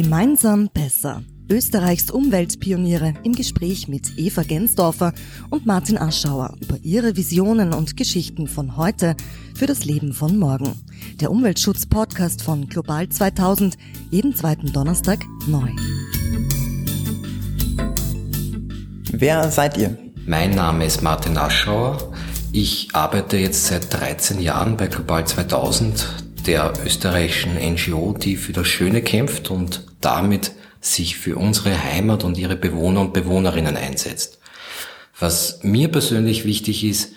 Gemeinsam besser. Österreichs Umweltpioniere im Gespräch mit Eva Gensdorfer und Martin Aschauer über ihre Visionen und Geschichten von heute für das Leben von morgen. Der Umweltschutz-Podcast von Global 2000, jeden zweiten Donnerstag neu. Wer seid ihr? Mein Name ist Martin Aschauer. Ich arbeite jetzt seit 13 Jahren bei Global 2000, der österreichischen NGO, die für das Schöne kämpft und damit sich für unsere Heimat und ihre Bewohner und Bewohnerinnen einsetzt. Was mir persönlich wichtig ist,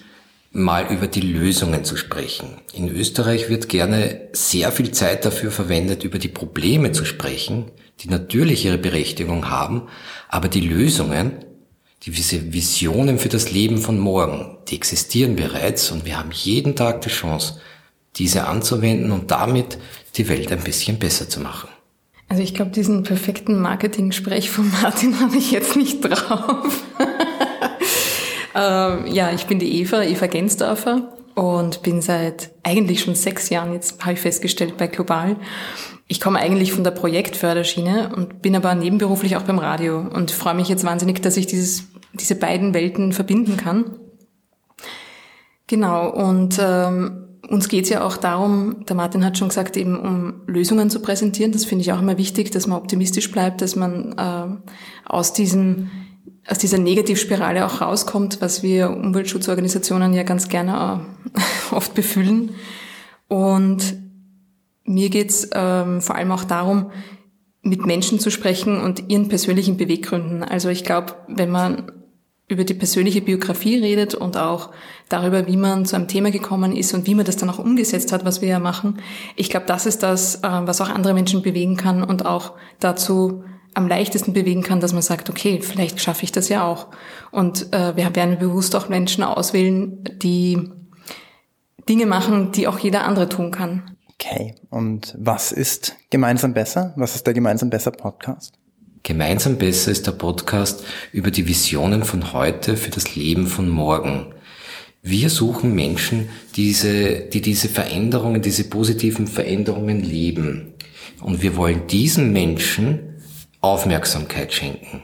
mal über die Lösungen zu sprechen. In Österreich wird gerne sehr viel Zeit dafür verwendet, über die Probleme zu sprechen, die natürlich ihre Berechtigung haben, aber die Lösungen, diese Visionen für das Leben von morgen, die existieren bereits und wir haben jeden Tag die Chance, diese anzuwenden und damit die Welt ein bisschen besser zu machen. Also ich glaube, diesen perfekten Marketing-Sprech von Martin habe ich jetzt nicht drauf. ähm, ja, ich bin die Eva, Eva Gensdorfer und bin seit eigentlich schon sechs Jahren, jetzt habe ich festgestellt, bei Global. Ich komme eigentlich von der Projektförderschiene und bin aber nebenberuflich auch beim Radio und freue mich jetzt wahnsinnig, dass ich dieses, diese beiden Welten verbinden kann. Genau, und ähm, uns geht es ja auch darum, der Martin hat schon gesagt, eben um Lösungen zu präsentieren. Das finde ich auch immer wichtig, dass man optimistisch bleibt, dass man äh, aus diesem aus dieser Negativspirale auch rauskommt, was wir Umweltschutzorganisationen ja ganz gerne äh, oft befüllen. Und mir geht's ähm, vor allem auch darum, mit Menschen zu sprechen und ihren persönlichen Beweggründen. Also ich glaube, wenn man über die persönliche Biografie redet und auch darüber, wie man zu einem Thema gekommen ist und wie man das dann auch umgesetzt hat, was wir ja machen. Ich glaube, das ist das, äh, was auch andere Menschen bewegen kann und auch dazu am leichtesten bewegen kann, dass man sagt, okay, vielleicht schaffe ich das ja auch. Und äh, wir werden bewusst auch Menschen auswählen, die Dinge machen, die auch jeder andere tun kann. Okay, und was ist gemeinsam besser? Was ist der gemeinsam besser Podcast? Gemeinsam besser ist der Podcast über die Visionen von heute für das Leben von morgen. Wir suchen Menschen, diese, die diese Veränderungen, diese positiven Veränderungen leben. Und wir wollen diesen Menschen Aufmerksamkeit schenken.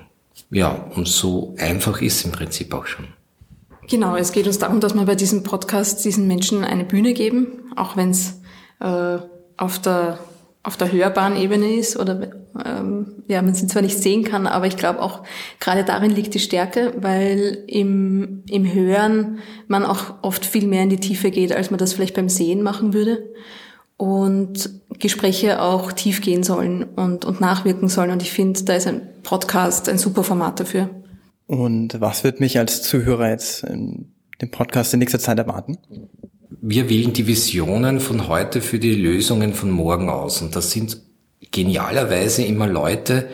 Ja, und so einfach ist es im Prinzip auch schon. Genau, es geht uns darum, dass wir bei diesem Podcast diesen Menschen eine Bühne geben, auch wenn es äh, auf der auf der hörbaren Ebene ist oder ähm, ja, man sie zwar nicht sehen kann, aber ich glaube auch gerade darin liegt die Stärke, weil im, im Hören man auch oft viel mehr in die Tiefe geht, als man das vielleicht beim Sehen machen würde und Gespräche auch tief gehen sollen und, und nachwirken sollen und ich finde, da ist ein Podcast ein super Format dafür. Und was wird mich als Zuhörer jetzt in dem Podcast in nächster Zeit erwarten? Wir wählen die Visionen von heute für die Lösungen von morgen aus. Und das sind genialerweise immer Leute,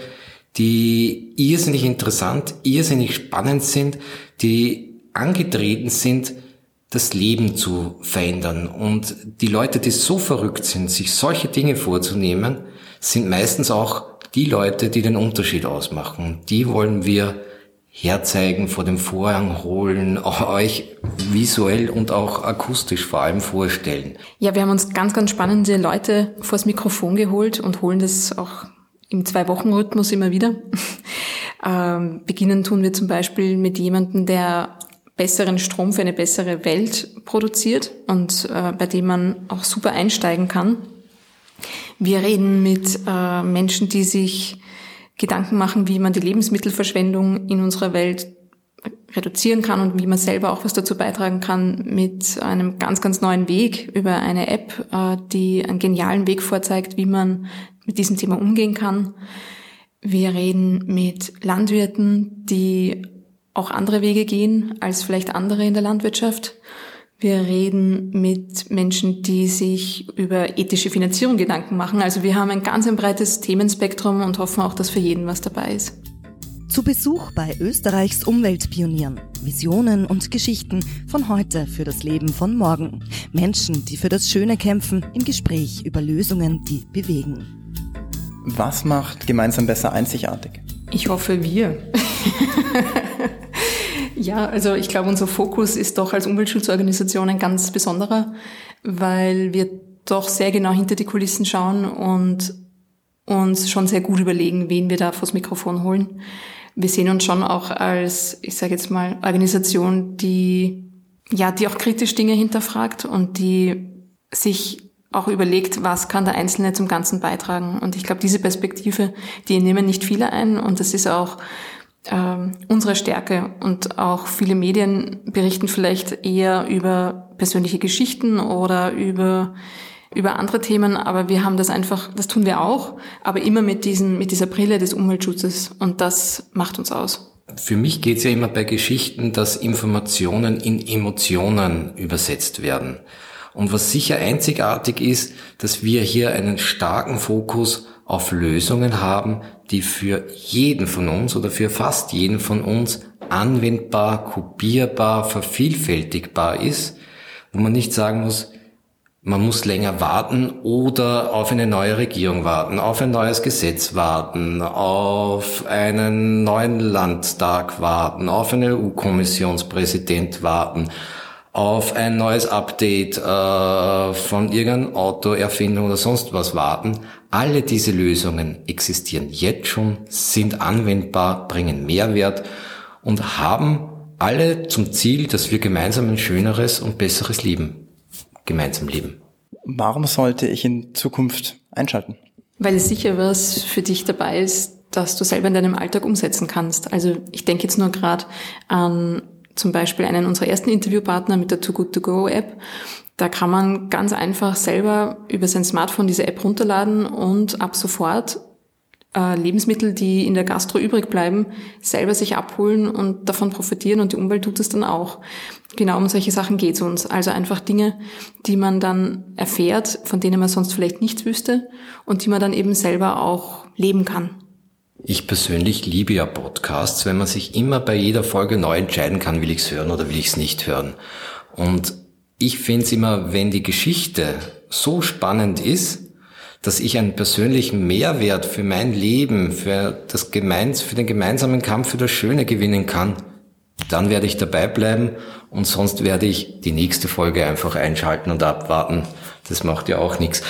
die irrsinnig interessant, irrsinnig spannend sind, die angetreten sind, das Leben zu verändern. Und die Leute, die so verrückt sind, sich solche Dinge vorzunehmen, sind meistens auch die Leute, die den Unterschied ausmachen. Die wollen wir herzeigen, vor dem Vorhang holen, euch visuell und auch akustisch vor allem vorstellen. Ja, wir haben uns ganz, ganz spannende Leute vors Mikrofon geholt und holen das auch im Zwei-Wochen-Rhythmus immer wieder. ähm, beginnen tun wir zum Beispiel mit jemandem, der besseren Strom für eine bessere Welt produziert und äh, bei dem man auch super einsteigen kann. Wir reden mit äh, Menschen, die sich Gedanken machen, wie man die Lebensmittelverschwendung in unserer Welt reduzieren kann und wie man selber auch was dazu beitragen kann mit einem ganz, ganz neuen Weg über eine App, äh, die einen genialen Weg vorzeigt, wie man mit diesem Thema umgehen kann. Wir reden mit Landwirten, die auch andere Wege gehen als vielleicht andere in der Landwirtschaft. Wir reden mit Menschen, die sich über ethische Finanzierung Gedanken machen. Also wir haben ein ganz ein breites Themenspektrum und hoffen auch, dass für jeden was dabei ist. Zu Besuch bei Österreichs Umweltpionieren. Visionen und Geschichten von heute für das Leben von morgen. Menschen, die für das Schöne kämpfen, im Gespräch über Lösungen, die bewegen. Was macht gemeinsam besser einzigartig? Ich hoffe wir. Ja, also ich glaube, unser Fokus ist doch als Umweltschutzorganisation ein ganz besonderer, weil wir doch sehr genau hinter die Kulissen schauen und uns schon sehr gut überlegen, wen wir da vors Mikrofon holen. Wir sehen uns schon auch als, ich sage jetzt mal, Organisation, die ja, die auch kritisch Dinge hinterfragt und die sich auch überlegt, was kann der Einzelne zum Ganzen beitragen. Und ich glaube, diese Perspektive, die nehmen nicht viele ein und das ist auch ähm, unsere Stärke. Und auch viele Medien berichten vielleicht eher über persönliche Geschichten oder über über andere Themen, aber wir haben das einfach, das tun wir auch, aber immer mit diesem, mit dieser Brille des Umweltschutzes und das macht uns aus. Für mich geht es ja immer bei Geschichten, dass Informationen in Emotionen übersetzt werden. Und was sicher einzigartig ist, dass wir hier einen starken Fokus auf Lösungen haben, die für jeden von uns oder für fast jeden von uns anwendbar, kopierbar, vervielfältigbar ist, wo man nicht sagen muss, man muss länger warten oder auf eine neue Regierung warten, auf ein neues Gesetz warten, auf einen neuen Landtag warten, auf einen EU-Kommissionspräsident warten, auf ein neues Update äh, von irgendeiner Autoerfindung oder sonst was warten. Alle diese Lösungen existieren jetzt schon, sind anwendbar, bringen Mehrwert und haben alle zum Ziel, dass wir gemeinsam ein schöneres und besseres Leben gemeinsam leben. Warum sollte ich in Zukunft einschalten? Weil es sicher was für dich dabei ist, dass du selber in deinem Alltag umsetzen kannst. Also ich denke jetzt nur gerade an zum Beispiel einen unserer ersten Interviewpartner mit der Too Good To Go App. Da kann man ganz einfach selber über sein Smartphone diese App runterladen und ab sofort äh, Lebensmittel, die in der Gastro übrig bleiben, selber sich abholen und davon profitieren und die Umwelt tut es dann auch. Genau um solche Sachen geht es uns. Also einfach Dinge, die man dann erfährt, von denen man sonst vielleicht nichts wüsste und die man dann eben selber auch leben kann. Ich persönlich liebe ja Podcasts, wenn man sich immer bei jeder Folge neu entscheiden kann, will ich es hören oder will ich es nicht hören. Und ich finde es immer, wenn die Geschichte so spannend ist, dass ich einen persönlichen Mehrwert für mein Leben, für das Gemeins, für den gemeinsamen Kampf für das Schöne gewinnen kann, dann werde ich dabei bleiben und sonst werde ich die nächste Folge einfach einschalten und abwarten. Das macht ja auch nichts.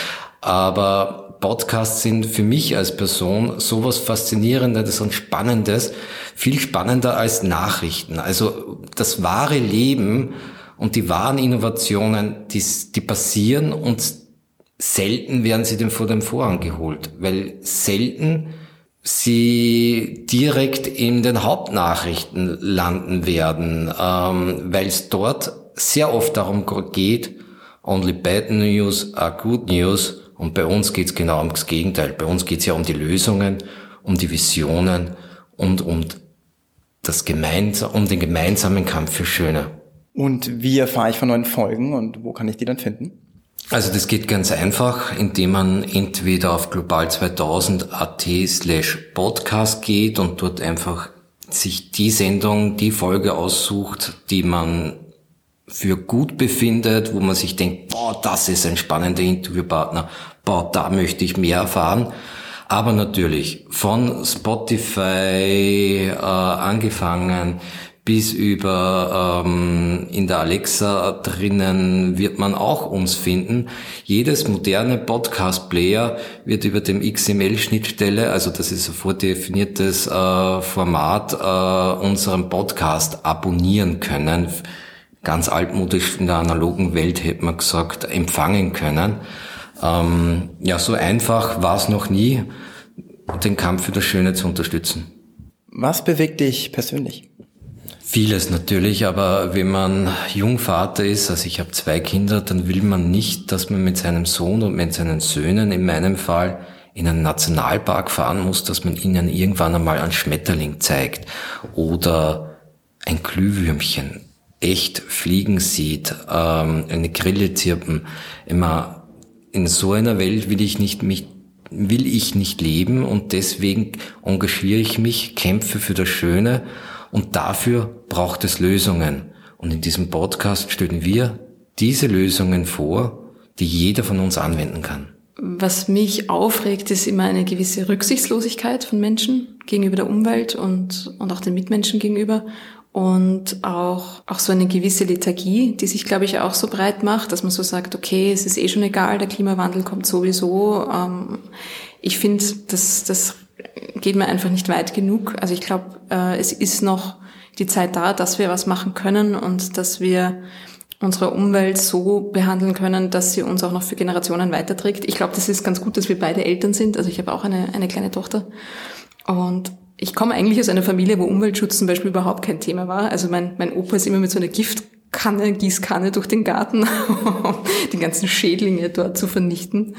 Aber Podcasts sind für mich als Person sowas Faszinierendes und Spannendes, viel spannender als Nachrichten. Also das wahre Leben und die wahren Innovationen, die, die passieren und selten werden sie dem vor dem Vorhang geholt, weil selten sie direkt in den Hauptnachrichten landen werden, ähm, weil es dort sehr oft darum geht, only bad news are good news und bei uns geht es genau ums Gegenteil. Bei uns geht es ja um die Lösungen, um die Visionen und um das gemeinsam, um den gemeinsamen Kampf für Schöne. Und wie erfahre ich von neuen Folgen und wo kann ich die dann finden? Also das geht ganz einfach, indem man entweder auf global2000.at slash podcast geht und dort einfach sich die Sendung, die Folge aussucht, die man für gut befindet, wo man sich denkt, boah, das ist ein spannender Interviewpartner, boah, da möchte ich mehr erfahren. Aber natürlich von Spotify äh, angefangen bis über ähm, in der Alexa drinnen wird man auch uns finden. Jedes moderne Podcast-Player wird über dem XML-Schnittstelle, also das ist ein vordefiniertes äh, Format, äh, unseren Podcast abonnieren können. Ganz altmodisch in der analogen Welt hätte man gesagt, empfangen können. Ähm, ja, so einfach war es noch nie, den Kampf für das Schöne zu unterstützen. Was bewegt dich persönlich? Vieles natürlich, aber wenn man Jungvater ist, also ich habe zwei Kinder, dann will man nicht, dass man mit seinem Sohn und mit seinen Söhnen in meinem Fall in einen Nationalpark fahren muss, dass man ihnen irgendwann einmal einen Schmetterling zeigt oder ein Glühwürmchen echt fliegen sieht, ähm, eine Grille zirpen. Immer in so einer Welt will ich nicht mich will ich nicht leben und deswegen engagiere ich mich, kämpfe für das Schöne und dafür braucht es Lösungen. Und in diesem Podcast stellen wir diese Lösungen vor, die jeder von uns anwenden kann. Was mich aufregt, ist immer eine gewisse Rücksichtslosigkeit von Menschen gegenüber der Umwelt und, und auch den Mitmenschen gegenüber. Und auch, auch so eine gewisse Lethargie, die sich, glaube ich, auch so breit macht, dass man so sagt, okay, es ist eh schon egal, der Klimawandel kommt sowieso. Ähm, ich finde, das, das geht mir einfach nicht weit genug. Also ich glaube, äh, es ist noch die Zeit da, dass wir was machen können und dass wir unsere Umwelt so behandeln können, dass sie uns auch noch für Generationen weiterträgt. Ich glaube, das ist ganz gut, dass wir beide Eltern sind. Also ich habe auch eine, eine kleine Tochter. Und ich komme eigentlich aus einer Familie, wo Umweltschutz zum Beispiel überhaupt kein Thema war. Also mein, mein Opa ist immer mit so einer Giftkanne, Gießkanne durch den Garten, um die ganzen Schädlinge dort zu vernichten.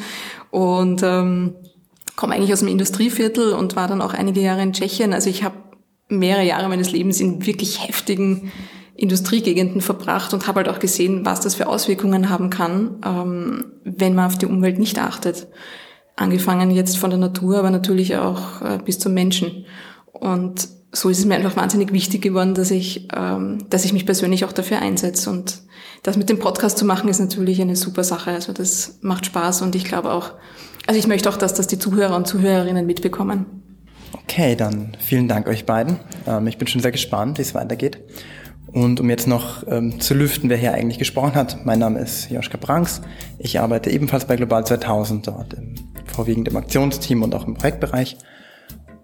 Und ähm, komme eigentlich aus dem Industrieviertel und war dann auch einige Jahre in Tschechien. Also ich habe mehrere Jahre meines Lebens in wirklich heftigen Industriegegenden verbracht und habe halt auch gesehen, was das für Auswirkungen haben kann, ähm, wenn man auf die Umwelt nicht achtet. Angefangen jetzt von der Natur, aber natürlich auch äh, bis zum Menschen. Und so ist es mir einfach wahnsinnig wichtig geworden, dass ich, ähm, dass ich mich persönlich auch dafür einsetze. Und das mit dem Podcast zu machen, ist natürlich eine super Sache. Also das macht Spaß und ich glaube auch, also ich möchte auch, dass das die Zuhörer und Zuhörerinnen mitbekommen. Okay, dann vielen Dank euch beiden. Ähm, ich bin schon sehr gespannt, wie es weitergeht. Und um jetzt noch ähm, zu lüften, wer hier eigentlich gesprochen hat, mein Name ist Joschka Branks. Ich arbeite ebenfalls bei Global 2000, dort im, vorwiegend im Aktionsteam und auch im Projektbereich.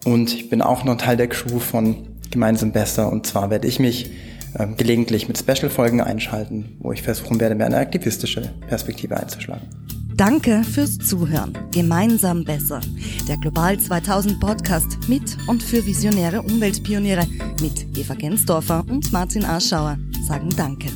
Und ich bin auch noch Teil der Crew von Gemeinsam Besser. Und zwar werde ich mich ähm, gelegentlich mit Special-Folgen einschalten, wo ich versuchen werde, mehr eine aktivistische Perspektive einzuschlagen. Danke fürs Zuhören. Gemeinsam besser. Der Global 2000 Podcast mit und für visionäre Umweltpioniere mit Eva Gensdorfer und Martin Aschauer sagen Danke.